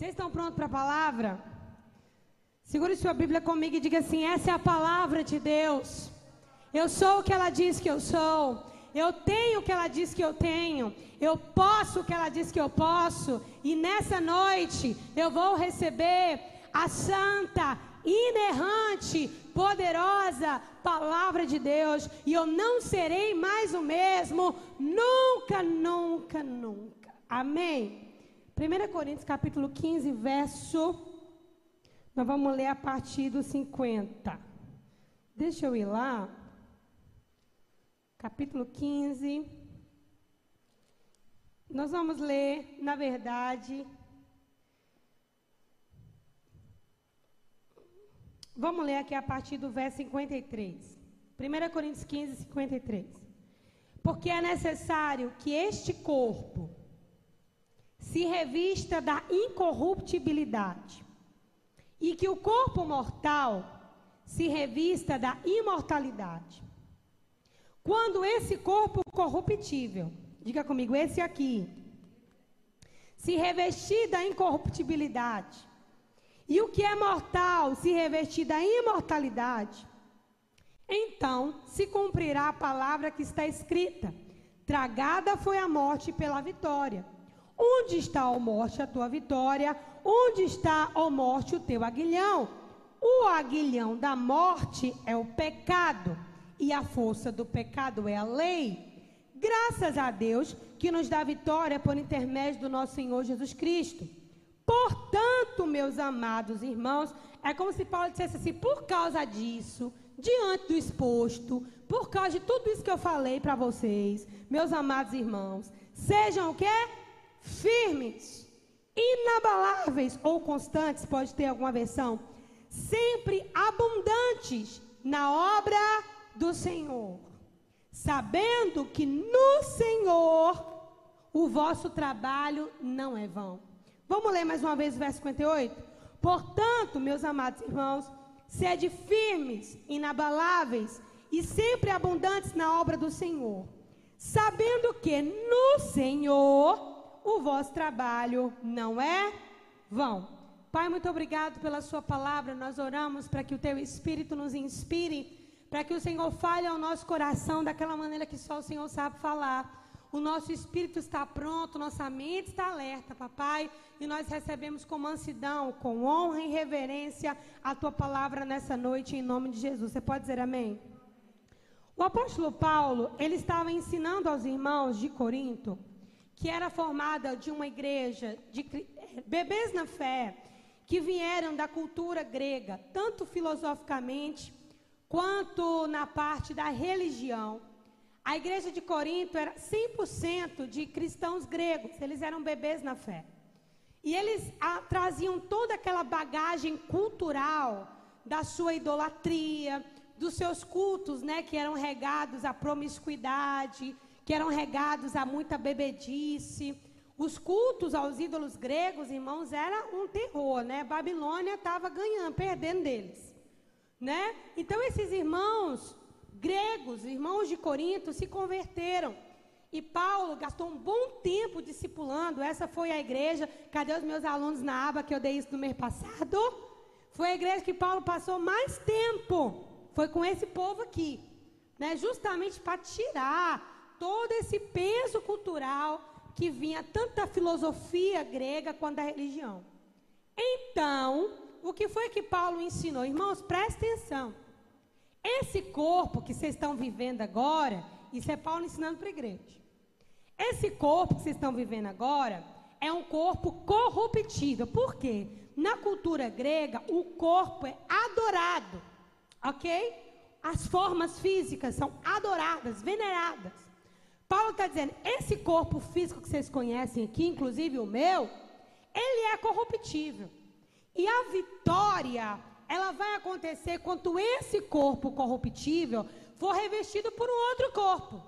Vocês estão prontos para a palavra? Segure sua Bíblia comigo e diga assim: essa é a palavra de Deus. Eu sou o que ela diz que eu sou. Eu tenho o que ela diz que eu tenho. Eu posso o que ela diz que eu posso. E nessa noite eu vou receber a santa, inerrante, poderosa palavra de Deus. E eu não serei mais o mesmo. Nunca, nunca, nunca. Amém. 1 Coríntios capítulo 15, verso. Nós vamos ler a partir do 50. Deixa eu ir lá capítulo 15. Nós vamos ler, na verdade, vamos ler aqui a partir do verso 53. 1 Coríntios 15, 53. Porque é necessário que este corpo se revista da incorruptibilidade e que o corpo mortal se revista da imortalidade. Quando esse corpo corruptível, diga comigo, esse aqui, se revestir da incorruptibilidade, e o que é mortal se revestir da imortalidade, então se cumprirá a palavra que está escrita: Tragada foi a morte pela vitória. Onde está, a morte, a tua vitória? Onde está, a morte, o teu aguilhão? O aguilhão da morte é o pecado e a força do pecado é a lei. Graças a Deus que nos dá vitória por intermédio do nosso Senhor Jesus Cristo. Portanto, meus amados irmãos, é como se Paulo dissesse assim: por causa disso, diante do exposto, por causa de tudo isso que eu falei para vocês, meus amados irmãos, sejam o quê? Firmes, inabaláveis ou constantes, pode ter alguma versão, sempre abundantes na obra do Senhor, sabendo que no Senhor o vosso trabalho não é vão. Vamos ler mais uma vez o verso 58? Portanto, meus amados irmãos, sede firmes, inabaláveis e sempre abundantes na obra do Senhor, sabendo que no Senhor o vosso trabalho não é vão. Pai, muito obrigado pela Sua palavra. Nós oramos para que o Teu Espírito nos inspire para que o Senhor fale ao nosso coração daquela maneira que só o Senhor sabe falar. O nosso espírito está pronto, nossa mente está alerta, papai, e nós recebemos com mansidão, com honra e reverência a tua palavra nessa noite, em nome de Jesus. Você pode dizer amém? O apóstolo Paulo, ele estava ensinando aos irmãos de Corinto, que era formada de uma igreja de bebês na fé, que vieram da cultura grega, tanto filosoficamente quanto na parte da religião. A igreja de Corinto era 100% de cristãos gregos, eles eram bebês na fé. E eles a, traziam toda aquela bagagem cultural da sua idolatria, dos seus cultos, né, que eram regados à promiscuidade, que eram regados a muita bebedice. Os cultos aos ídolos gregos, irmãos, era um terror, né? Babilônia estava ganhando, perdendo deles né? Então esses irmãos gregos, irmãos de Corinto, se converteram. E Paulo gastou um bom tempo discipulando. Essa foi a igreja. Cadê os meus alunos na aba que eu dei isso no mês passado? Foi a igreja que Paulo passou mais tempo. Foi com esse povo aqui, né? Justamente para tirar todo esse peso cultural que vinha tanto da filosofia grega quanto da religião. Então, o que foi que Paulo ensinou? Irmãos, prestem atenção. Esse corpo que vocês estão vivendo agora, isso é Paulo ensinando para a igreja. Esse corpo que vocês estão vivendo agora é um corpo corruptível. Por quê? Na cultura grega, o corpo é adorado, ok? As formas físicas são adoradas, veneradas. Paulo está dizendo: esse corpo físico que vocês conhecem aqui, inclusive o meu, ele é corruptível. E a vitória, ela vai acontecer quando esse corpo corruptível for revestido por um outro corpo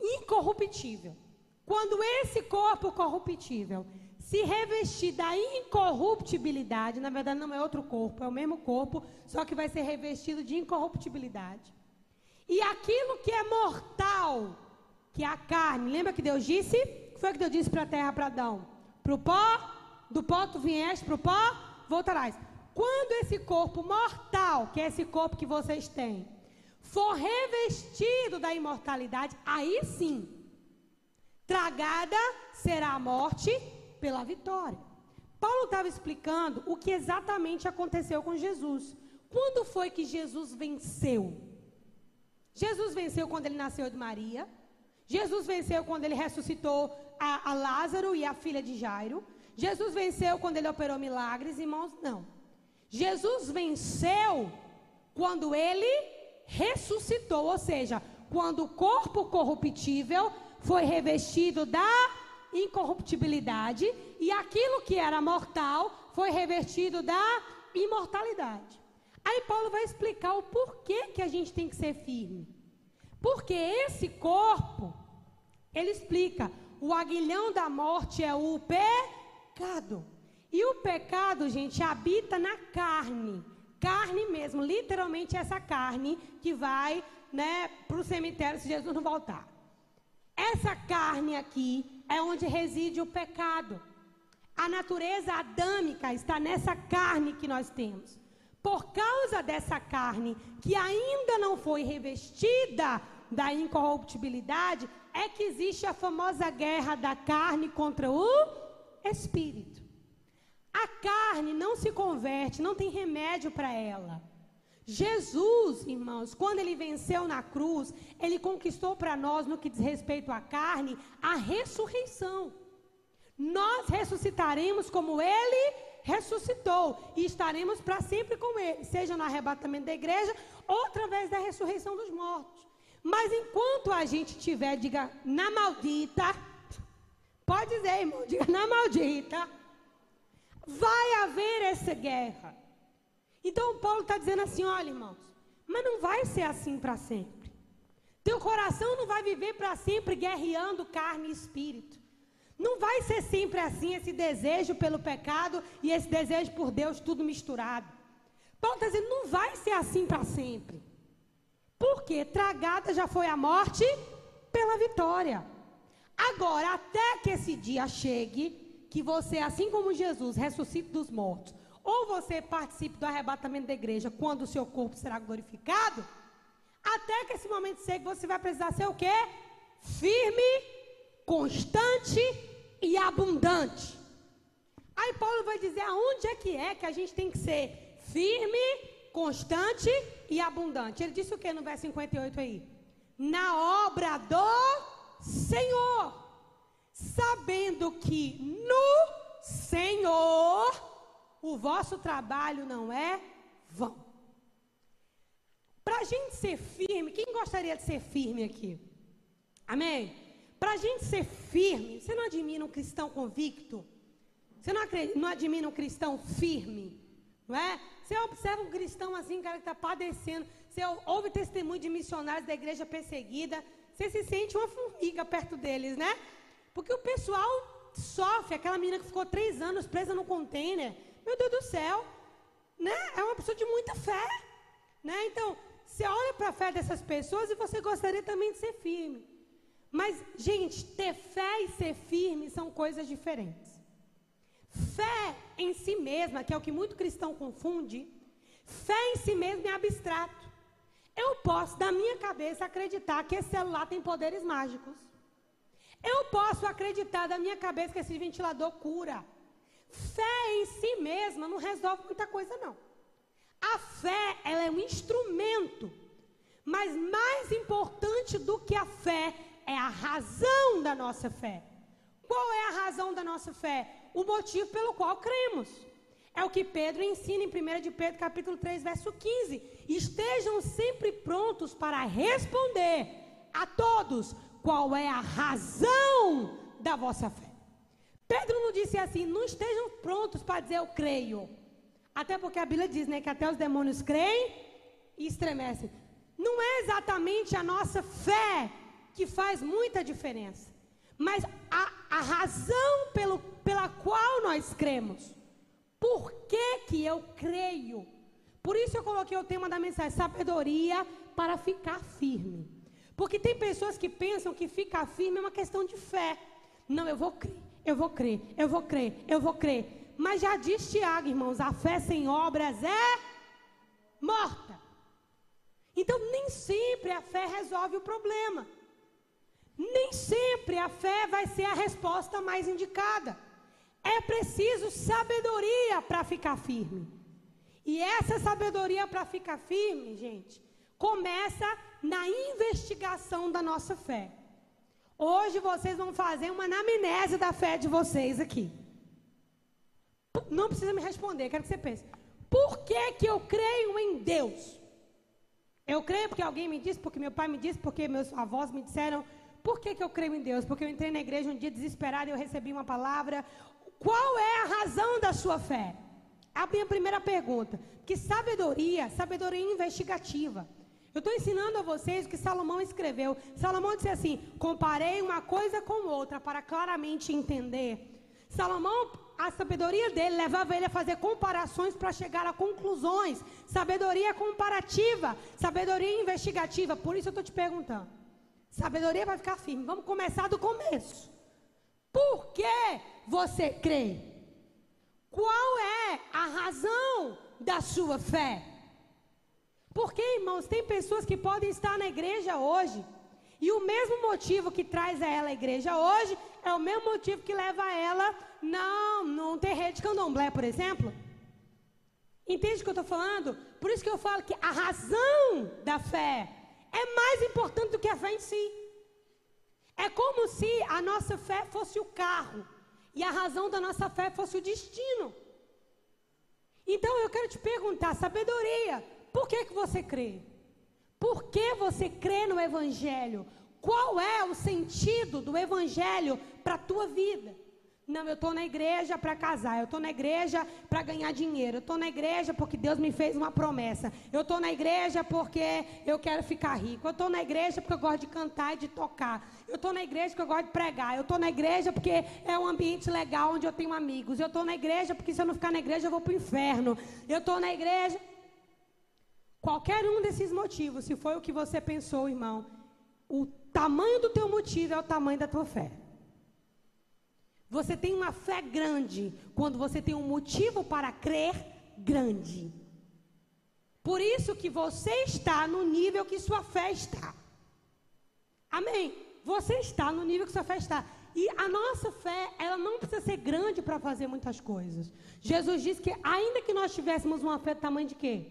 incorruptível. Quando esse corpo corruptível se revestir da incorruptibilidade, na verdade não é outro corpo, é o mesmo corpo, só que vai ser revestido de incorruptibilidade. E aquilo que é mortal, que é a carne, lembra que Deus disse? O que foi que Deus disse para a terra, para Adão? para o pó, do pó tu vieste para o pó, voltarás. Quando esse corpo mortal, que é esse corpo que vocês têm, for revestido da imortalidade, aí sim, tragada será a morte pela vitória. Paulo estava explicando o que exatamente aconteceu com Jesus. Quando foi que Jesus venceu? Jesus venceu quando ele nasceu de Maria. Jesus venceu quando ele ressuscitou a, a Lázaro e a filha de Jairo. Jesus venceu quando ele operou milagres, irmãos? Não. Jesus venceu quando ele ressuscitou, ou seja, quando o corpo corruptível foi revestido da incorruptibilidade e aquilo que era mortal foi revestido da imortalidade. Aí Paulo vai explicar o porquê que a gente tem que ser firme. Porque esse corpo, ele explica, o aguilhão da morte é o pecado. E o pecado, gente, habita na carne. Carne mesmo, literalmente essa carne que vai né, para o cemitério se Jesus não voltar. Essa carne aqui é onde reside o pecado. A natureza adâmica está nessa carne que nós temos. Por causa dessa carne que ainda não foi revestida da incorruptibilidade, é que existe a famosa guerra da carne contra o espírito. A carne não se converte, não tem remédio para ela. Jesus, irmãos, quando ele venceu na cruz, ele conquistou para nós, no que diz respeito à carne, a ressurreição. Nós ressuscitaremos como ele ressuscitou e estaremos para sempre com ele, seja no arrebatamento da igreja ou através da ressurreição dos mortos. Mas enquanto a gente tiver, diga, na maldita, pode dizer, irmão, diga, na maldita, vai haver essa guerra. Então Paulo está dizendo assim: olha, irmãos, mas não vai ser assim para sempre. Teu coração não vai viver para sempre guerreando carne e espírito. Não vai ser sempre assim esse desejo pelo pecado e esse desejo por Deus, tudo misturado. Paulo está dizendo: não vai ser assim para sempre. Porque tragada já foi a morte pela vitória. Agora, até que esse dia chegue, que você, assim como Jesus, ressuscite dos mortos, ou você participe do arrebatamento da igreja quando o seu corpo será glorificado, até que esse momento chegue, você vai precisar ser o quê? Firme, constante e abundante. Aí Paulo vai dizer aonde é que é que a gente tem que ser firme, constante e abundante. Ele disse o que no verso 58 aí? Na obra do Senhor, sabendo que no Senhor o vosso trabalho não é vão. Para a gente ser firme, quem gostaria de ser firme aqui? Amém? Para a gente ser firme, você não admira um cristão convicto? Você não, acredita, não admira um cristão firme? Não é? Você observa um cristão assim, cara que está padecendo. Você ouve testemunho de missionários da igreja perseguida. Você se sente uma formiga perto deles, né? Porque o pessoal sofre. Aquela menina que ficou três anos presa no container. Meu Deus do céu. Né? É uma pessoa de muita fé. Né? Então, você olha para a fé dessas pessoas e você gostaria também de ser firme. Mas, gente, ter fé e ser firme são coisas diferentes. Fé em si mesma, que é o que muito cristão confunde, fé em si mesma é abstrato. Eu posso, da minha cabeça, acreditar que esse celular tem poderes mágicos. Eu posso acreditar da minha cabeça que esse ventilador cura. Fé em si mesma não resolve muita coisa, não. A fé, ela é um instrumento. Mas mais importante do que a fé é a razão da nossa fé. Qual é a razão da nossa fé? o motivo pelo qual cremos. É o que Pedro ensina em 1 de Pedro, capítulo 3, verso 15. Estejam sempre prontos para responder a todos qual é a razão da vossa fé. Pedro não disse assim, não estejam prontos para dizer eu creio. Até porque a Bíblia diz, né, que até os demônios creem e estremecem. Não é exatamente a nossa fé que faz muita diferença, mas a, a razão pelo pela qual nós cremos. Por que, que eu creio? Por isso eu coloquei o tema da mensagem: sabedoria para ficar firme. Porque tem pessoas que pensam que ficar firme é uma questão de fé. Não, eu vou crer, eu vou crer, eu vou crer, eu vou crer. Mas já diz Tiago, irmãos, a fé sem obras é morta. Então, nem sempre a fé resolve o problema. Nem sempre a fé vai ser a resposta mais indicada. É preciso sabedoria para ficar firme. E essa sabedoria para ficar firme, gente, começa na investigação da nossa fé. Hoje vocês vão fazer uma anamnese da fé de vocês aqui. Não precisa me responder, quero que você pense. Por que, que eu creio em Deus? Eu creio porque alguém me disse, porque meu pai me disse, porque meus avós me disseram, por que, que eu creio em Deus? Porque eu entrei na igreja um dia desesperado e eu recebi uma palavra. Qual é a razão da sua fé? A minha primeira pergunta. Que sabedoria, sabedoria investigativa. Eu estou ensinando a vocês o que Salomão escreveu. Salomão disse assim: comparei uma coisa com outra para claramente entender. Salomão, a sabedoria dele levava ele a fazer comparações para chegar a conclusões. Sabedoria comparativa, sabedoria investigativa. Por isso eu estou te perguntando. Sabedoria vai ficar firme. Vamos começar do começo. Por que você crê? Qual é a razão da sua fé? Porque, irmãos, tem pessoas que podem estar na igreja hoje e o mesmo motivo que traz a ela a igreja hoje é o mesmo motivo que leva ela não, não ter rede de candomblé, por exemplo. Entende o que eu estou falando? Por isso que eu falo que a razão da fé é mais importante do que a fé em si. É como se a nossa fé fosse o carro e a razão da nossa fé fosse o destino. Então eu quero te perguntar, sabedoria, por que, que você crê? Por que você crê no Evangelho? Qual é o sentido do Evangelho para a tua vida? Não, eu estou na igreja para casar, eu estou na igreja para ganhar dinheiro, eu estou na igreja porque Deus me fez uma promessa, eu estou na igreja porque eu quero ficar rico, eu estou na igreja porque eu gosto de cantar e de tocar, eu estou na igreja porque eu gosto de pregar, eu estou na igreja porque é um ambiente legal onde eu tenho amigos, eu estou na igreja porque se eu não ficar na igreja eu vou para o inferno, eu estou na igreja. Qualquer um desses motivos, se foi o que você pensou, irmão, o tamanho do teu motivo é o tamanho da tua fé. Você tem uma fé grande quando você tem um motivo para crer grande. Por isso que você está no nível que sua fé está. Amém? Você está no nível que sua fé está. E a nossa fé, ela não precisa ser grande para fazer muitas coisas. Jesus disse que ainda que nós tivéssemos uma fé do tamanho de quê?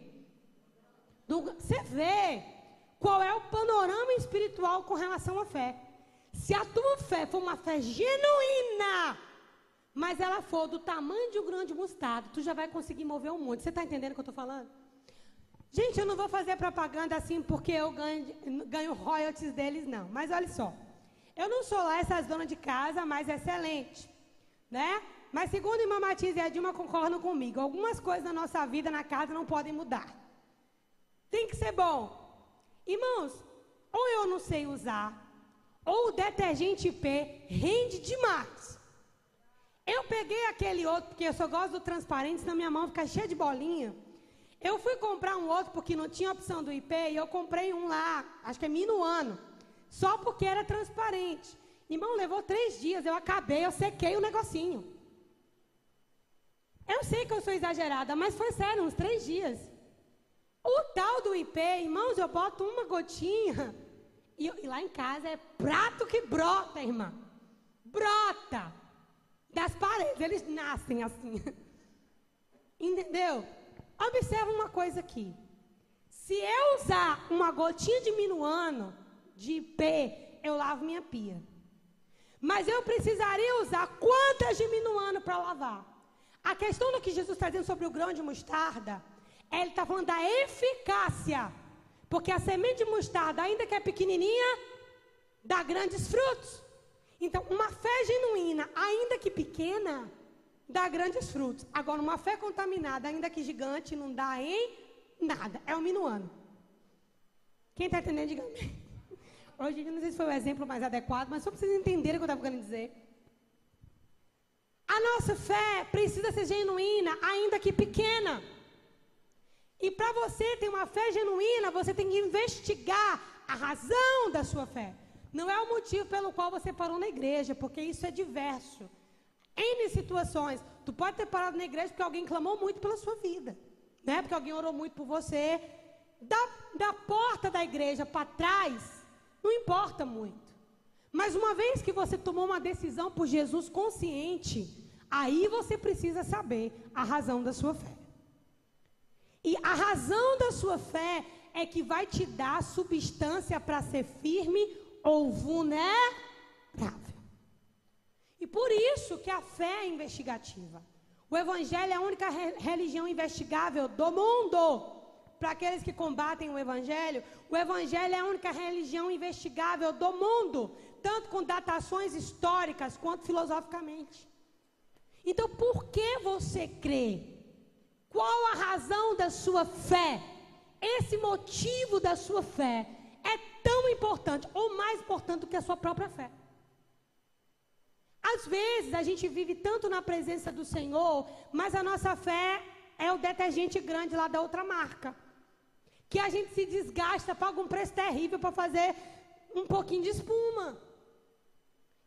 Do, você vê qual é o panorama espiritual com relação à fé. Se a tua fé for uma fé genuína, mas ela for do tamanho de um grande mostardo, tu já vai conseguir mover um monte. Você está entendendo o que eu estou falando? Gente, eu não vou fazer propaganda assim porque eu ganho, ganho royalties deles, não. Mas olha só. Eu não sou lá essas donas de casa mais excelente, né? Mas segundo a irmã Matias e a Dilma concordam comigo, algumas coisas na nossa vida, na casa, não podem mudar. Tem que ser bom. Irmãos, ou eu não sei usar, ou o detergente P rende demais. Eu peguei aquele outro, porque eu só gosto do transparente, senão minha mão fica cheia de bolinha. Eu fui comprar um outro porque não tinha opção do IP e eu comprei um lá, acho que é minuano, só porque era transparente. Irmão, levou três dias, eu acabei, eu sequei o negocinho. Eu sei que eu sou exagerada, mas foi sério, uns três dias. O tal do IP, irmãos, eu boto uma gotinha e, e lá em casa é prato que brota, irmã. Brota. Das paredes, eles nascem assim. Entendeu? Observa uma coisa aqui. Se eu usar uma gotinha de minuano, de IP, eu lavo minha pia. Mas eu precisaria usar quantas de minuano para lavar? A questão do que Jesus está dizendo sobre o grão de mostarda ele está falando da eficácia. Porque a semente de mostarda, ainda que é pequenininha, dá grandes frutos. Então, uma fé genuína, ainda que pequena, dá grandes frutos. Agora, uma fé contaminada, ainda que gigante, não dá em nada. É um minuano. Quem está entendendo, diga amém. Hoje, não sei se foi o exemplo mais adequado, mas só para vocês entenderem o que eu estava querendo dizer. A nossa fé precisa ser genuína, ainda que pequena. E para você ter uma fé genuína, você tem que investigar a razão da sua fé. Não é o motivo pelo qual você parou na igreja, porque isso é diverso. N situações. Tu pode ter parado na igreja porque alguém clamou muito pela sua vida. Né? Porque alguém orou muito por você. Da, da porta da igreja para trás, não importa muito. Mas uma vez que você tomou uma decisão por Jesus consciente, aí você precisa saber a razão da sua fé. E a razão da sua fé é que vai te dar substância para ser firme ou vulnerável. E por isso que a fé é investigativa. O Evangelho é a única re religião investigável do mundo. Para aqueles que combatem o Evangelho, o Evangelho é a única religião investigável do mundo, tanto com datações históricas quanto filosoficamente. Então, por que você crê? Qual a razão da sua fé? Esse motivo da sua fé é tão importante, ou mais importante do que a sua própria fé. Às vezes a gente vive tanto na presença do Senhor, mas a nossa fé é o detergente grande lá da outra marca. Que a gente se desgasta, paga um preço terrível para fazer um pouquinho de espuma.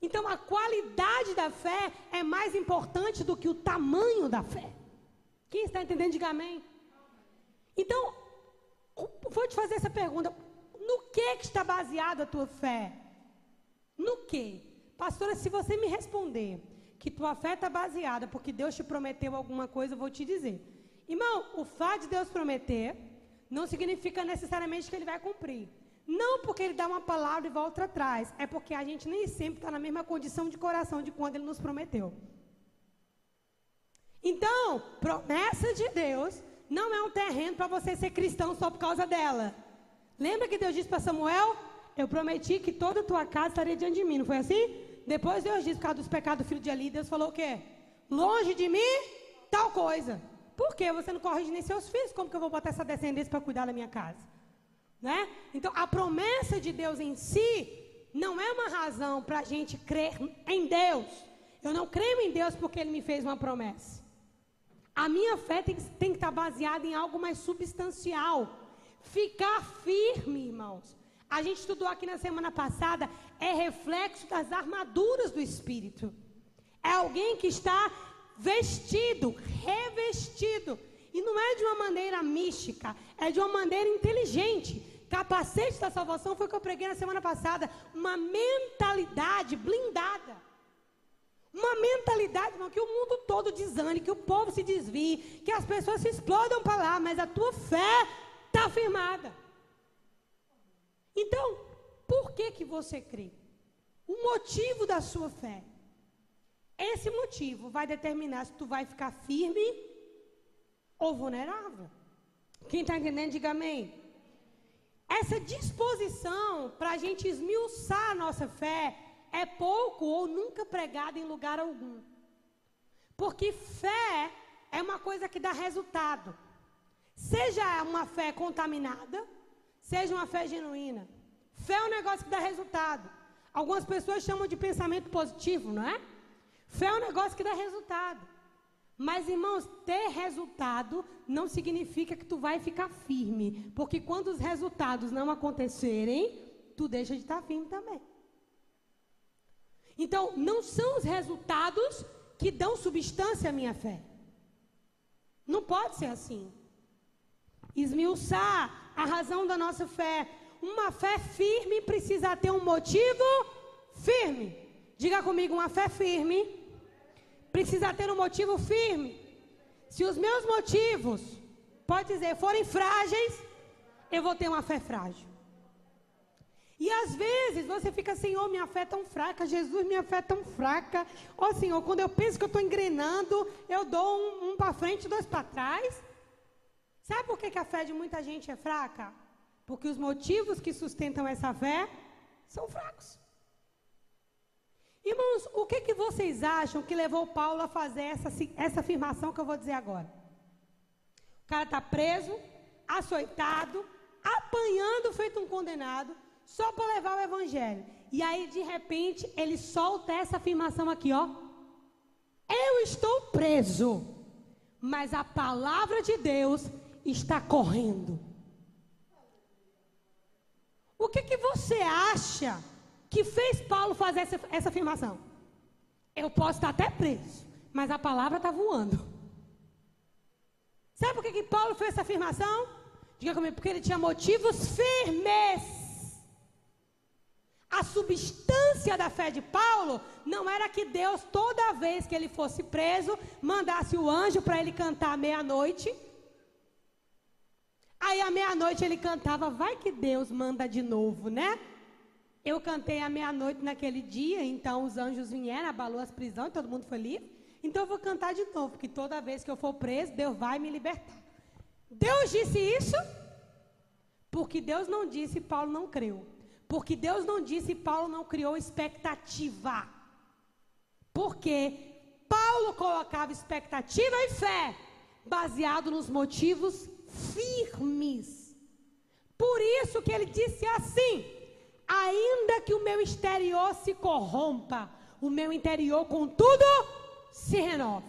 Então a qualidade da fé é mais importante do que o tamanho da fé. Quem está entendendo, diga amém. Então, vou te fazer essa pergunta. No que, que está baseada a tua fé? No que? Pastora, se você me responder que tua fé está baseada porque Deus te prometeu alguma coisa, eu vou te dizer. Irmão, o fato de Deus prometer não significa necessariamente que ele vai cumprir. Não porque ele dá uma palavra e volta atrás. É porque a gente nem sempre está na mesma condição de coração de quando ele nos prometeu. Então, promessa de Deus não é um terreno para você ser cristão só por causa dela. Lembra que Deus disse para Samuel? Eu prometi que toda a tua casa estaria diante de mim, não foi assim? Depois Deus disse, por causa dos pecados do filho de Eli, Deus falou o quê? Longe de mim, tal coisa. Por quê? Você não corrige nem seus filhos, como que eu vou botar essa descendência para cuidar da minha casa? Né? Então, a promessa de Deus em si não é uma razão para a gente crer em Deus. Eu não creio em Deus porque Ele me fez uma promessa. A minha fé tem, tem que estar baseada em algo mais substancial. Ficar firme, irmãos. A gente estudou aqui na semana passada, é reflexo das armaduras do Espírito. É alguém que está vestido, revestido. E não é de uma maneira mística, é de uma maneira inteligente. Capacete da salvação foi o que eu preguei na semana passada. Uma mentalidade blindada. Uma mentalidade, irmão, que o mundo todo desane, que o povo se desvie, que as pessoas se explodam para lá, mas a tua fé está firmada. Então, por que que você crê? O motivo da sua fé. Esse motivo vai determinar se tu vai ficar firme ou vulnerável. Quem está entendendo, diga amém. Essa disposição para a gente esmiuçar a nossa fé é pouco ou nunca pregada em lugar algum. Porque fé é uma coisa que dá resultado. Seja uma fé contaminada, seja uma fé genuína. Fé é um negócio que dá resultado. Algumas pessoas chamam de pensamento positivo, não é? Fé é um negócio que dá resultado. Mas, irmãos, ter resultado não significa que tu vai ficar firme. Porque quando os resultados não acontecerem, tu deixa de estar firme também. Então, não são os resultados que dão substância à minha fé. Não pode ser assim. Esmiuçar a razão da nossa fé. Uma fé firme precisa ter um motivo firme. Diga comigo, uma fé firme precisa ter um motivo firme. Se os meus motivos, pode dizer, forem frágeis, eu vou ter uma fé frágil. E às vezes você fica, Senhor, minha fé é tão fraca, Jesus, minha fé é tão fraca. Ó oh, Senhor, quando eu penso que eu estou engrenando, eu dou um, um para frente, dois para trás. Sabe por que, que a fé de muita gente é fraca? Porque os motivos que sustentam essa fé são fracos. Irmãos, o que, que vocês acham que levou Paulo a fazer essa, essa afirmação que eu vou dizer agora? O cara está preso, açoitado, apanhando feito um condenado só para levar o evangelho. E aí, de repente, ele solta essa afirmação aqui, ó. Eu estou preso, mas a palavra de Deus está correndo. O que, que você acha que fez Paulo fazer essa, essa afirmação? Eu posso estar até preso, mas a palavra está voando. Sabe por que, que Paulo fez essa afirmação? Diga comigo, porque ele tinha motivos firmes. A substância da fé de Paulo não era que Deus, toda vez que ele fosse preso, mandasse o anjo para ele cantar meia-noite. Aí à meia-noite ele cantava, vai que Deus manda de novo, né? Eu cantei à meia-noite naquele dia, então os anjos vieram, abalou as prisões, todo mundo foi livre. Então eu vou cantar de novo, porque toda vez que eu for preso, Deus vai me libertar. Deus disse isso? Porque Deus não disse, Paulo não creu. Porque Deus não disse, Paulo não criou expectativa. Porque Paulo colocava expectativa e fé baseado nos motivos firmes. Por isso que ele disse assim: ainda que o meu exterior se corrompa, o meu interior, contudo, se renova.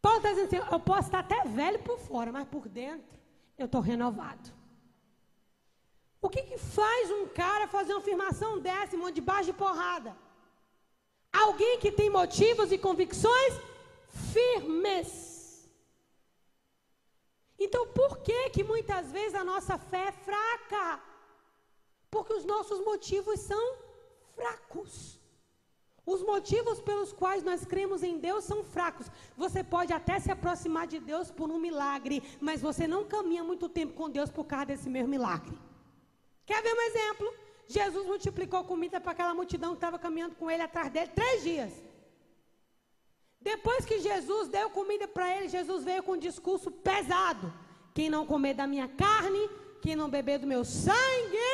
Paulo está dizendo assim: eu posso estar até velho por fora, mas por dentro eu estou renovado. O que, que faz um cara fazer uma afirmação dessa, irmão, debaixo de porrada? Alguém que tem motivos e convicções firmes. Então, por que que muitas vezes a nossa fé é fraca? Porque os nossos motivos são fracos. Os motivos pelos quais nós cremos em Deus são fracos. Você pode até se aproximar de Deus por um milagre, mas você não caminha muito tempo com Deus por causa desse mesmo milagre. Quer ver um exemplo? Jesus multiplicou comida para aquela multidão que estava caminhando com ele atrás dele três dias. Depois que Jesus deu comida para ele, Jesus veio com um discurso pesado. Quem não comer da minha carne, quem não beber do meu sangue,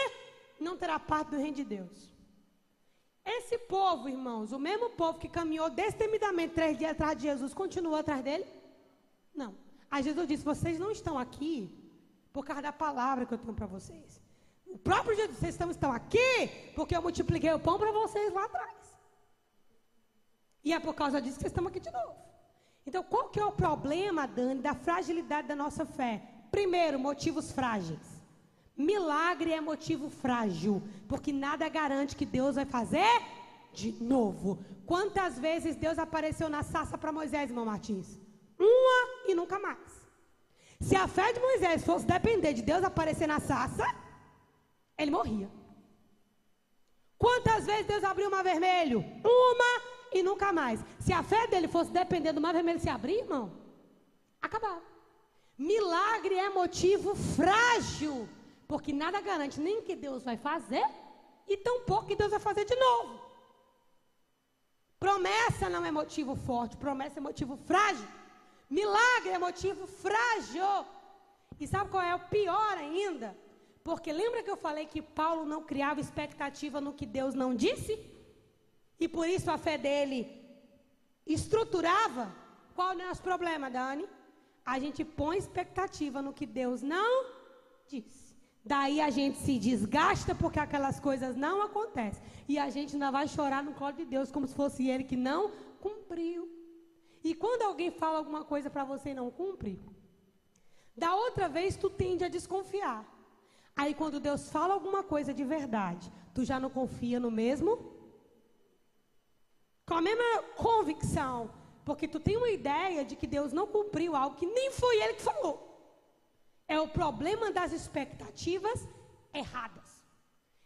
não terá parte do reino de Deus. Esse povo, irmãos, o mesmo povo que caminhou destemidamente três dias atrás de Jesus, continuou atrás dele? Não. Aí Jesus disse: Vocês não estão aqui por causa da palavra que eu tenho para vocês. O próprio Jesus, vocês estão, aqui porque eu multipliquei o pão para vocês lá atrás. E é por causa disso que vocês estão aqui de novo. Então, qual que é o problema, Dani, da fragilidade da nossa fé? Primeiro, motivos frágeis. Milagre é motivo frágil, porque nada garante que Deus vai fazer de novo. Quantas vezes Deus apareceu na sarça para Moisés, irmão Martins? Uma e nunca mais. Se a fé de Moisés fosse depender de Deus aparecer na sarça, ele morria. Quantas vezes Deus abriu o mar vermelho? Uma e nunca mais. Se a fé dele fosse depender do mar vermelho se abrir, irmão, acabava. Milagre é motivo frágil, porque nada garante nem que Deus vai fazer e tampouco que Deus vai fazer de novo. Promessa não é motivo forte, promessa é motivo frágil. Milagre é motivo frágil. E sabe qual é o pior ainda? Porque lembra que eu falei que Paulo não criava expectativa no que Deus não disse? E por isso a fé dele estruturava? Qual é o nosso problema, Dani? A gente põe expectativa no que Deus não disse. Daí a gente se desgasta porque aquelas coisas não acontecem. E a gente ainda vai chorar no colo de Deus como se fosse ele que não cumpriu. E quando alguém fala alguma coisa para você e não cumpre, da outra vez tu tende a desconfiar. Aí quando Deus fala alguma coisa de verdade, tu já não confia no mesmo? Com a mesma convicção. Porque tu tem uma ideia de que Deus não cumpriu algo que nem foi Ele que falou. É o problema das expectativas erradas.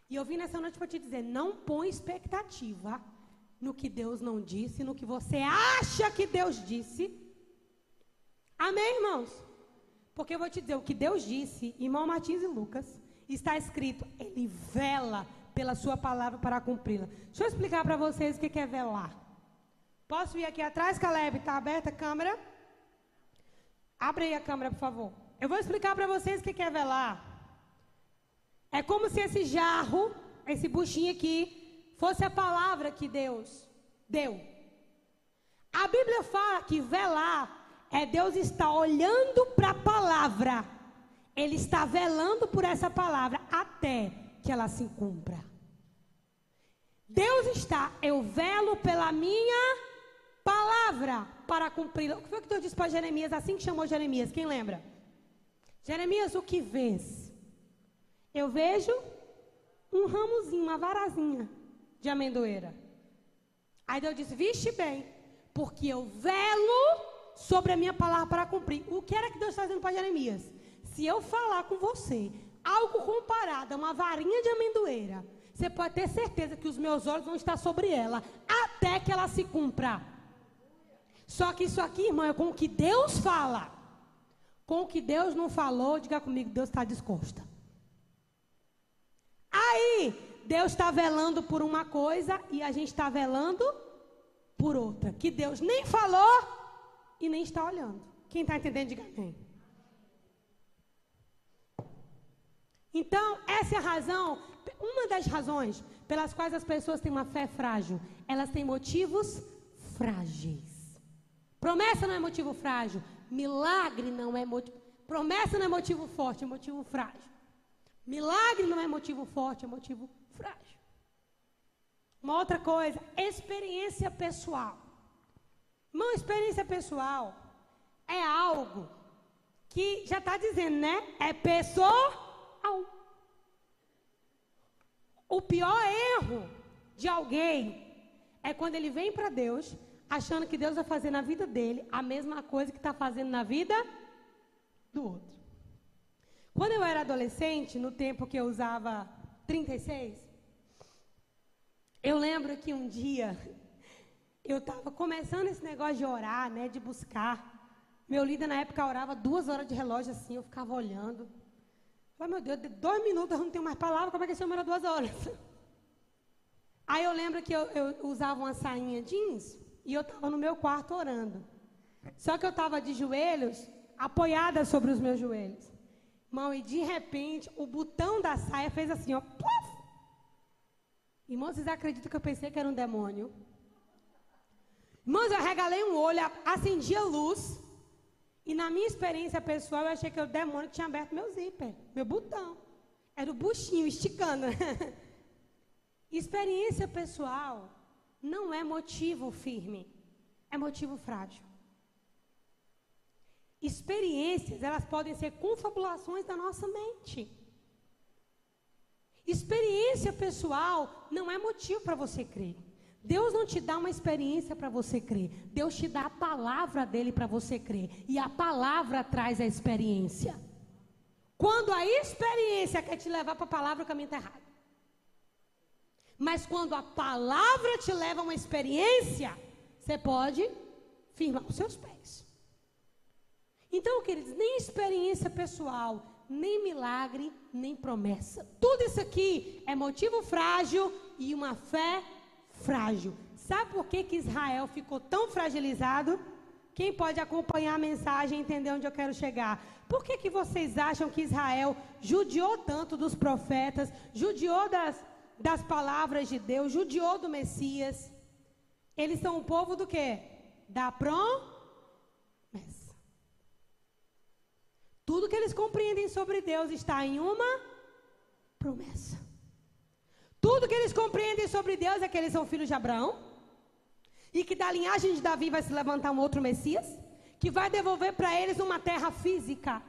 E eu vim nessa noite para te dizer: não põe expectativa no que Deus não disse, no que você acha que Deus disse. Amém, irmãos? Porque eu vou te dizer, o que Deus disse, irmão Martins e Lucas, está escrito, ele vela pela sua palavra para cumpri-la. Deixa eu explicar para vocês o que é velar. Posso ir aqui atrás, Caleb? Está aberta a câmera? Abre aí a câmera, por favor. Eu vou explicar para vocês o que é velar. É como se esse jarro, esse buchinho aqui, fosse a palavra que Deus deu. A Bíblia fala que velar é Deus estar olhando para a palavra. Ele está velando por essa palavra até que ela se cumpra. Deus está, eu velo pela minha palavra para cumpri-la. O que foi que Deus disse para Jeremias, assim que chamou Jeremias? Quem lembra? Jeremias, o que vês? Eu vejo um ramozinho, uma varazinha de amendoeira. Aí Deus disse: Viste bem, porque eu velo sobre a minha palavra para cumprir. O que era que Deus está fazendo para Jeremias? Se eu falar com você algo comparado a uma varinha de amendoeira, você pode ter certeza que os meus olhos vão estar sobre ela até que ela se cumpra. Só que isso aqui, irmão, é com o que Deus fala. Com o que Deus não falou, diga comigo, Deus está descosta. Aí, Deus está velando por uma coisa e a gente está velando por outra. Que Deus nem falou e nem está olhando. Quem está entendendo, diga amém. Então, essa é a razão, uma das razões pelas quais as pessoas têm uma fé frágil. Elas têm motivos frágeis. Promessa não é motivo frágil. Milagre não é motivo. Promessa não é motivo forte, é motivo frágil. Milagre não é motivo forte, é motivo frágil. Uma outra coisa, experiência pessoal. Uma experiência pessoal é algo que já está dizendo, né? É O pior erro de alguém é quando ele vem para Deus achando que Deus vai fazer na vida dele a mesma coisa que está fazendo na vida do outro. Quando eu era adolescente, no tempo que eu usava 36, eu lembro que um dia eu estava começando esse negócio de orar, né, de buscar. Meu líder na época orava duas horas de relógio assim, eu ficava olhando. Falei, meu Deus, dois minutos eu não tenho mais palavra, como é que esse homem era duas horas? Aí eu lembro que eu, eu usava uma sainha jeans e eu estava no meu quarto orando. Só que eu estava de joelhos, apoiada sobre os meus joelhos. Irmão, e de repente, o botão da saia fez assim, ó. Puff! Irmãos, vocês acreditam que eu pensei que era um demônio? Irmãos, eu regalei um olho, acendi a luz. E na minha experiência pessoal, eu achei que o demônio tinha aberto meu zíper, meu botão. Era o buchinho esticando. experiência pessoal não é motivo firme, é motivo frágil. Experiências, elas podem ser confabulações da nossa mente. Experiência pessoal não é motivo para você crer. Deus não te dá uma experiência para você crer. Deus te dá a palavra dele para você crer. E a palavra traz a experiência. Quando a experiência quer te levar para a palavra, o caminho está errado. Mas quando a palavra te leva a uma experiência, você pode firmar os seus pés. Então, queridos, nem experiência pessoal, nem milagre, nem promessa. Tudo isso aqui é motivo frágil e uma fé frágil. Sabe por que, que Israel ficou tão fragilizado? Quem pode acompanhar a mensagem e entender onde eu quero chegar? Por que, que vocês acham que Israel judiou tanto dos profetas, judiou das, das palavras de Deus, judiou do Messias. Eles são o povo do quê? Da promessa. Tudo que eles compreendem sobre Deus está em uma promessa. Tudo que eles compreendem sobre Deus é que eles são filhos de Abraão. E que da linhagem de Davi vai se levantar um outro Messias. Que vai devolver para eles uma terra física.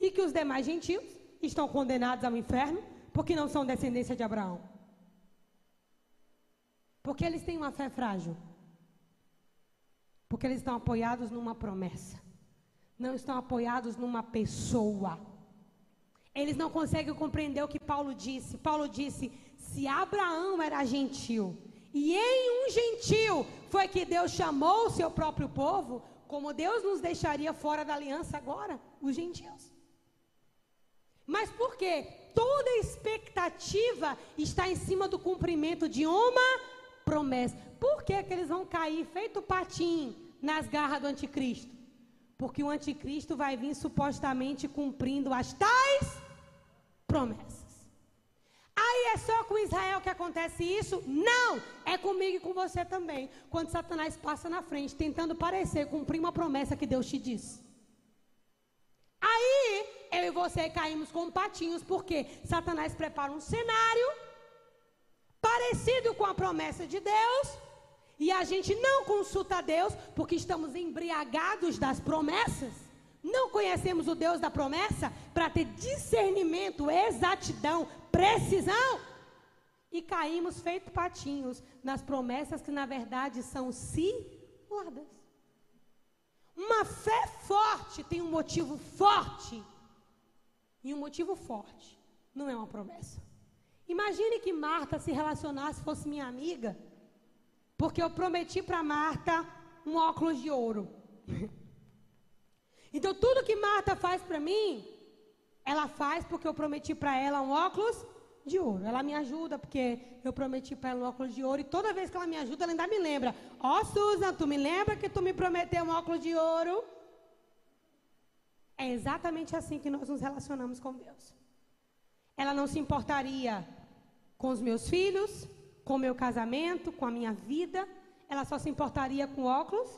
E que os demais gentios estão condenados ao inferno porque não são descendência de Abraão. Porque eles têm uma fé frágil. Porque eles estão apoiados numa promessa. Não estão apoiados numa pessoa. Eles não conseguem compreender o que Paulo disse. Paulo disse: se Abraão era gentil, e em um gentil foi que Deus chamou o seu próprio povo, como Deus nos deixaria fora da aliança agora, os gentios. Mas por quê? Toda expectativa está em cima do cumprimento de uma promessa. Por que, que eles vão cair feito patim nas garras do anticristo? Porque o anticristo vai vir supostamente cumprindo as tais promessas. Aí é só com Israel que acontece isso? Não! É comigo e com você também. Quando Satanás passa na frente, tentando parecer cumprir uma promessa que Deus te disse. Aí, eu e você caímos com patinhos, porque Satanás prepara um cenário parecido com a promessa de Deus, e a gente não consulta Deus porque estamos embriagados das promessas. Não conhecemos o Deus da promessa para ter discernimento, exatidão, precisão. e caímos feito patinhos nas promessas que na verdade são cilhadas. Uma fé forte tem um motivo forte. E um motivo forte não é uma promessa. Imagine que Marta se relacionasse, fosse minha amiga, porque eu prometi para Marta um óculos de ouro. Então tudo que Marta faz para mim, ela faz porque eu prometi para ela um óculos de ouro. Ela me ajuda porque eu prometi para ela um óculos de ouro e toda vez que ela me ajuda, ela ainda me lembra: "Ó, oh, Susan, tu me lembra que tu me prometeu um óculos de ouro?" É exatamente assim que nós nos relacionamos com Deus. Ela não se importaria com os meus filhos, com o meu casamento, com a minha vida. Ela só se importaria com óculos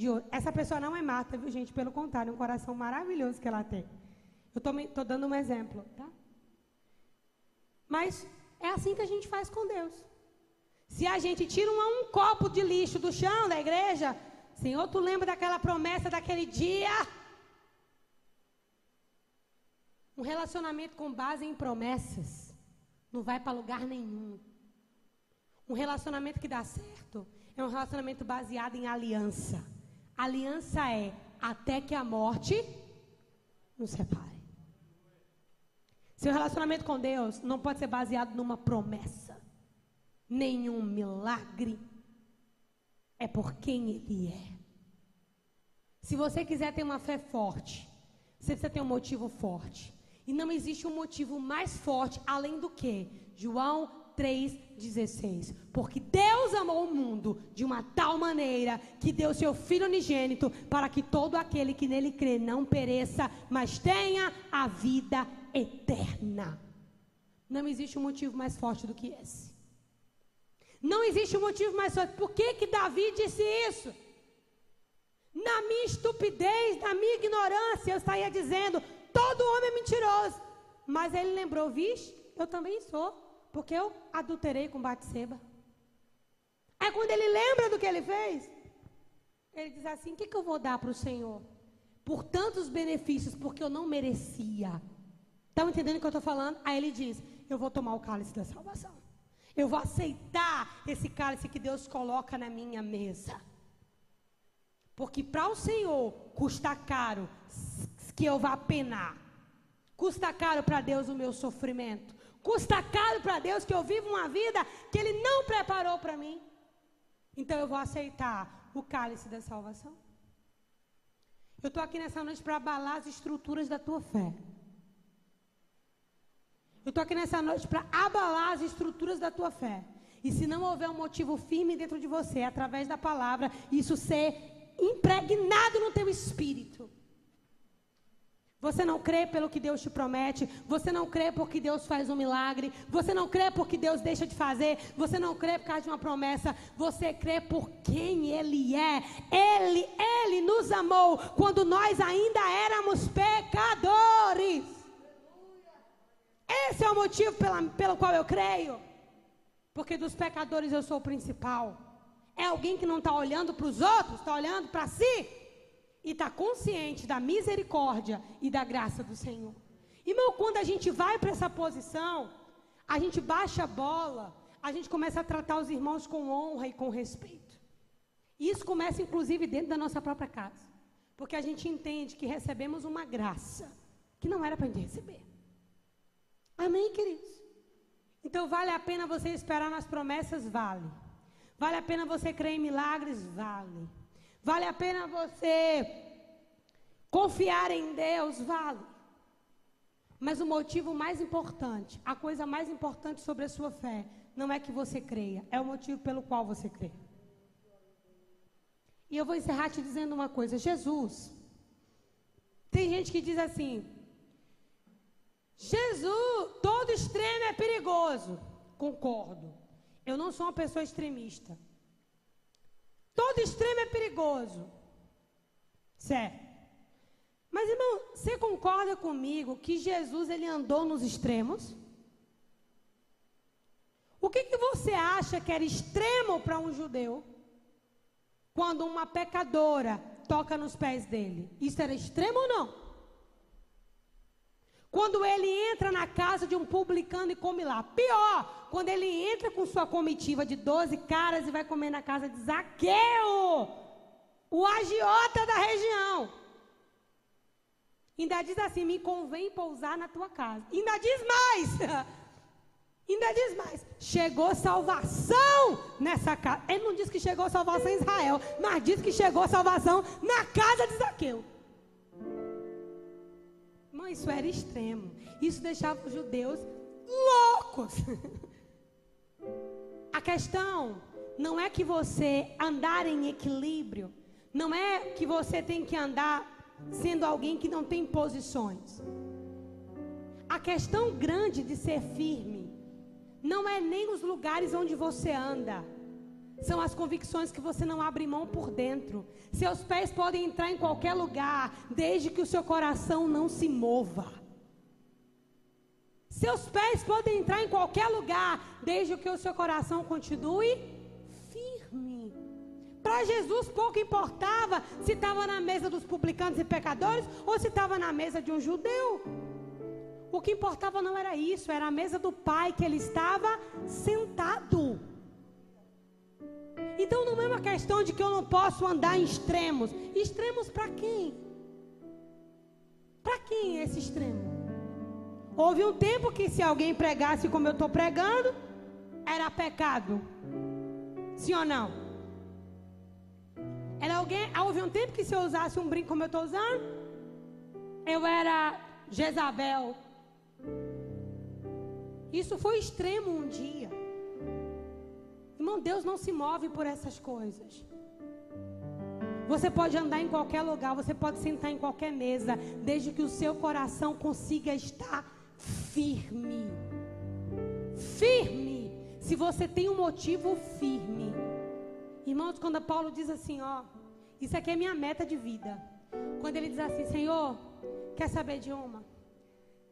de. Essa pessoa não é Marta, viu, gente? Pelo contrário, é um coração maravilhoso que ela tem. Eu estou dando um exemplo, tá? Mas é assim que a gente faz com Deus. Se a gente tira um, um copo de lixo do chão da igreja, Senhor, tu lembra daquela promessa daquele dia? Um relacionamento com base em promessas não vai para lugar nenhum. Um relacionamento que dá certo é um relacionamento baseado em aliança. Aliança é até que a morte nos separe. Seu relacionamento com Deus não pode ser baseado numa promessa, nenhum milagre. É por quem Ele é. Se você quiser ter uma fé forte, você precisa ter um motivo forte. E não existe um motivo mais forte além do que João 3,16. Porque Deus amou o mundo de uma tal maneira que deu seu Filho unigênito para que todo aquele que nele crê não pereça, mas tenha a vida eterna. Não existe um motivo mais forte do que esse. Não existe um motivo mais forte. Por que, que Davi disse isso? Na minha estupidez, na minha ignorância, eu estaria dizendo: todo homem é mentiroso. Mas ele lembrou: vixe, eu também sou, porque eu adulterei com Batseba. Aí quando ele lembra do que ele fez, ele diz assim: o que, que eu vou dar para o Senhor? Por tantos benefícios, porque eu não merecia. Estão entendendo o que eu estou falando? Aí ele diz: Eu vou tomar o cálice da salvação. Eu vou aceitar esse cálice que Deus coloca na minha mesa. Porque para o Senhor custa caro que eu vá penar. Custa caro para Deus o meu sofrimento. Custa caro para Deus que eu vivo uma vida que Ele não preparou para mim. Então eu vou aceitar o cálice da salvação. Eu estou aqui nessa noite para abalar as estruturas da tua fé. Eu estou aqui nessa noite para abalar as estruturas da tua fé. E se não houver um motivo firme dentro de você, através da palavra, isso ser impregnado no teu espírito. Você não crê pelo que Deus te promete, você não crê porque Deus faz um milagre, você não crê porque Deus deixa de fazer, você não crê por causa de uma promessa, você crê por quem Ele é. Ele, Ele nos amou quando nós ainda éramos pecadores. Esse é o motivo pela, pelo qual eu creio. Porque dos pecadores eu sou o principal. É alguém que não está olhando para os outros, está olhando para si e está consciente da misericórdia e da graça do Senhor. Irmão, quando a gente vai para essa posição, a gente baixa a bola, a gente começa a tratar os irmãos com honra e com respeito. Isso começa inclusive dentro da nossa própria casa. Porque a gente entende que recebemos uma graça que não era para a gente receber. Amém, queridos? Então vale a pena você esperar nas promessas? Vale. Vale a pena você crer em milagres? Vale. Vale a pena você confiar em Deus? Vale. Mas o motivo mais importante, a coisa mais importante sobre a sua fé, não é que você creia, é o motivo pelo qual você crê. E eu vou encerrar te dizendo uma coisa: Jesus. Tem gente que diz assim: Jesus, todo extremo é perigoso. Concordo. Eu não sou uma pessoa extremista. Todo extremo é perigoso. Certo. Mas, irmão, você concorda comigo que Jesus ele andou nos extremos? O que, que você acha que era extremo para um judeu quando uma pecadora toca nos pés dele? Isso era extremo ou não? Quando ele entra na casa de um publicano e come lá. Pior, quando ele entra com sua comitiva de 12 caras e vai comer na casa de Zaqueu, o agiota da região. Ainda diz assim: me convém pousar na tua casa. Ainda diz mais. Ainda diz mais: chegou salvação nessa casa. Ele não diz que chegou salvação em Israel, mas diz que chegou salvação na casa de Zaqueu. Isso era extremo. Isso deixava os judeus loucos. A questão não é que você andar em equilíbrio, não é que você tem que andar sendo alguém que não tem posições. A questão grande de ser firme não é nem os lugares onde você anda. São as convicções que você não abre mão por dentro. Seus pés podem entrar em qualquer lugar, desde que o seu coração não se mova. Seus pés podem entrar em qualquer lugar, desde que o seu coração continue firme. Para Jesus pouco importava se estava na mesa dos publicanos e pecadores ou se estava na mesa de um judeu. O que importava não era isso, era a mesa do Pai que ele estava sentado. Então não é uma questão de que eu não posso andar em extremos. Extremos para quem? Para quem é esse extremo? Houve um tempo que se alguém pregasse como eu estou pregando, era pecado. Sim ou não? Era alguém, houve um tempo que se eu usasse um brinco como eu estou usando, eu era Jezabel. Isso foi extremo um dia. Irmão, Deus não se move por essas coisas. Você pode andar em qualquer lugar, você pode sentar em qualquer mesa, desde que o seu coração consiga estar firme. Firme. Se você tem um motivo firme. Irmãos, quando Paulo diz assim, ó, isso aqui é minha meta de vida. Quando ele diz assim, Senhor, quer saber de uma?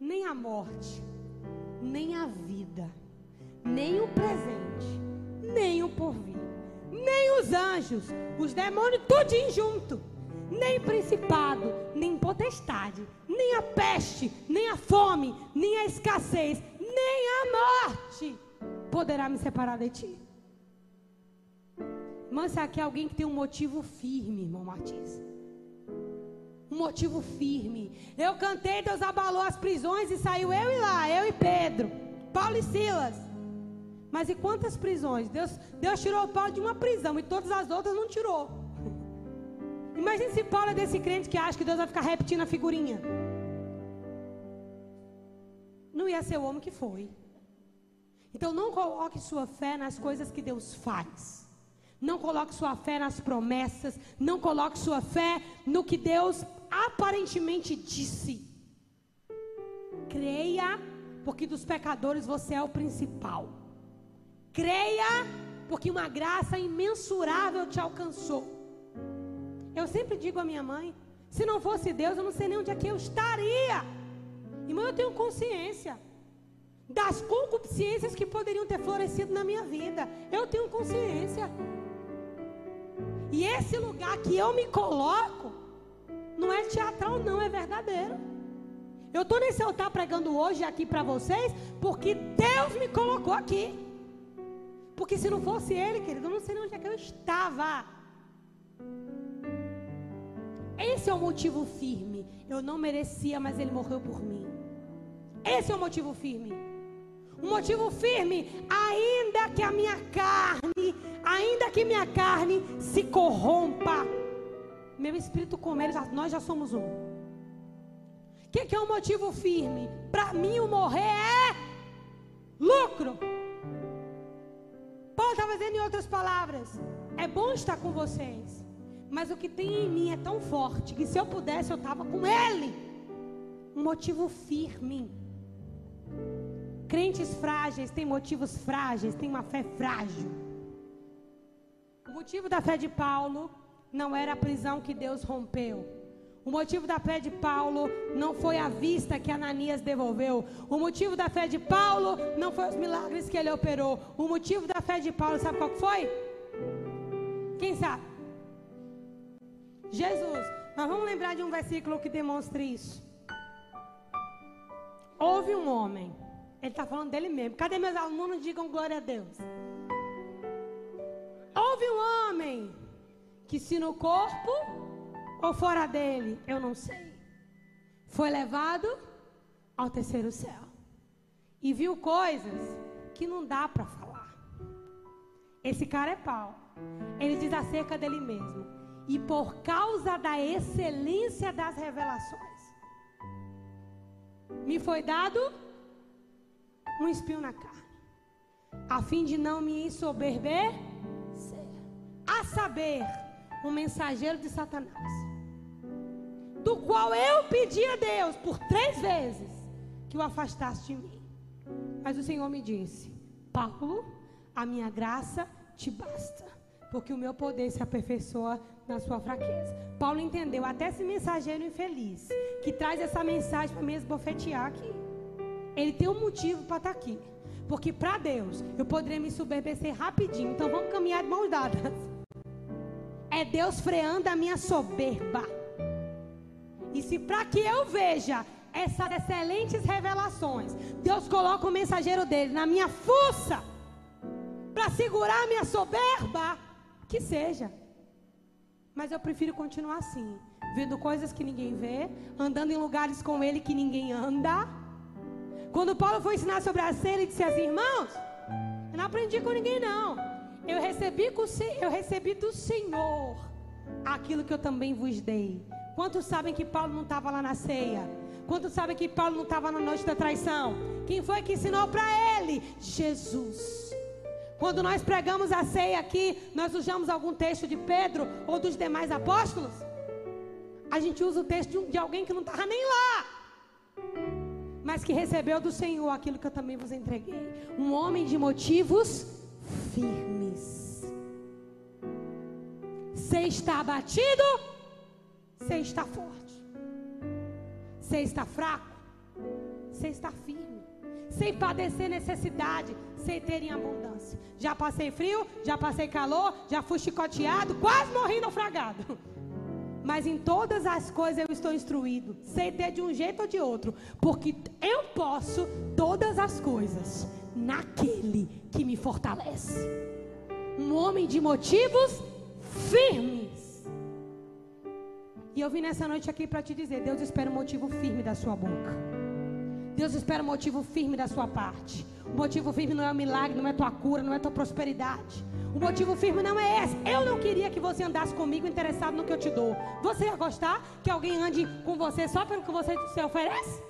Nem a morte nem a vida, nem o presente, nem o porvir, nem os anjos, os demônios, tudinho junto, nem principado, nem potestade, nem a peste, nem a fome, nem a escassez, nem a morte poderá me separar de ti. Se aqui é alguém que tem um motivo firme, irmão Martins um motivo firme. Eu cantei, Deus abalou as prisões e saiu eu e lá, eu e Pedro, Paulo e Silas. Mas e quantas prisões? Deus, Deus tirou o Paulo de uma prisão e todas as outras não tirou. Imagine se Paulo é desse crente que acha que Deus vai ficar repetindo a figurinha. Não ia ser o homem que foi. Então não coloque sua fé nas coisas que Deus faz. Não coloque sua fé nas promessas. Não coloque sua fé no que Deus aparentemente disse. Creia, porque dos pecadores você é o principal. Creia, porque uma graça imensurável te alcançou. Eu sempre digo à minha mãe: se não fosse Deus, eu não sei nem onde é que eu estaria. Irmão, eu tenho consciência das concupiscências que poderiam ter florescido na minha vida. Eu tenho consciência. E esse lugar que eu me coloco não é teatral, não, é verdadeiro. Eu estou nesse altar pregando hoje aqui para vocês porque Deus me colocou aqui. Porque se não fosse Ele, querido, eu não sei onde é que eu estava. Esse é o motivo firme. Eu não merecia, mas Ele morreu por mim. Esse é o motivo firme. Um motivo firme, ainda que a minha carne, ainda que minha carne se corrompa, meu espírito com ele, nós já somos um. O que, que é um motivo firme? Para mim, o morrer é lucro. Paulo estava dizendo em outras palavras: é bom estar com vocês, mas o que tem em mim é tão forte que se eu pudesse, eu estava com ele. Um motivo firme. Crentes frágeis têm motivos frágeis, têm uma fé frágil. O motivo da fé de Paulo não era a prisão que Deus rompeu. O motivo da fé de Paulo não foi a vista que Ananias devolveu. O motivo da fé de Paulo não foi os milagres que ele operou. O motivo da fé de Paulo, sabe qual foi? Quem sabe? Jesus. Nós vamos lembrar de um versículo que demonstra isso. Houve um homem. Ele está falando dele mesmo. Cadê meus alunos? Digam glória a Deus. Houve um homem que, se no corpo ou fora dele, eu não sei, foi levado ao terceiro céu e viu coisas que não dá para falar. Esse cara é Paulo. Ele diz acerca dele mesmo. E por causa da excelência das revelações, me foi dado um espinho na carne, a fim de não me ensoberber, a saber, um mensageiro de Satanás, do qual eu pedi a Deus por três vezes que o afastasse de mim. Mas o Senhor me disse: Paulo, a minha graça te basta, porque o meu poder se aperfeiçoa na sua fraqueza. Paulo entendeu até esse mensageiro infeliz que traz essa mensagem para me esbofetear aqui. Ele tem um motivo para estar tá aqui. Porque para Deus eu poderia me submerger rapidinho. Então vamos caminhar de mãos dadas. É Deus freando a minha soberba. E se para que eu veja essas excelentes revelações, Deus coloca o mensageiro dele na minha fuça para segurar minha soberba, que seja. Mas eu prefiro continuar assim, vendo coisas que ninguém vê, andando em lugares com ele que ninguém anda. Quando Paulo foi ensinar sobre a ceia, ele disse assim: irmãos, eu não aprendi com ninguém não. Eu recebi, com, eu recebi do Senhor aquilo que eu também vos dei. Quantos sabem que Paulo não estava lá na ceia? Quantos sabem que Paulo não estava na noite da traição? Quem foi que ensinou para ele? Jesus. Quando nós pregamos a ceia aqui, nós usamos algum texto de Pedro ou dos demais apóstolos? A gente usa o texto de, alguém que não estava nem lá, mas que recebeu do Senhor aquilo que eu também vos entreguei. Um homem de motivos firmes. Você está abatido? Você está forte. Você está fraco? Você está firme. Sem padecer necessidade, sem ter em abundância. Já passei frio, já passei calor, já fui chicoteado, quase morri naufragado. Mas em todas as coisas eu estou instruído, sei ter de um jeito ou de outro, porque eu posso todas as coisas naquele que me fortalece. Um homem de motivos firmes. E eu vim nessa noite aqui para te dizer: Deus espera um motivo firme da sua boca. Deus espera um motivo firme da sua parte. O motivo firme não é o milagre, não é tua cura, não é tua prosperidade. O motivo firme não é esse. Eu não queria que você andasse comigo interessado no que eu te dou. Você ia gostar que alguém ande com você só pelo que você se oferece?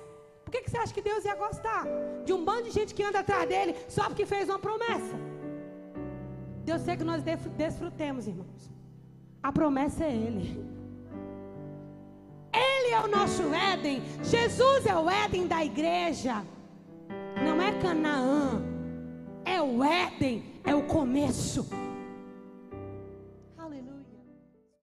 Por que, que você acha que Deus ia gostar de um bando de gente que anda atrás dele só porque fez uma promessa? Deus quer que nós desfrutemos, irmãos. A promessa é Ele. Ele é o nosso Éden. Jesus é o Éden da igreja. Não é Canaã. É o Éden. É o começo.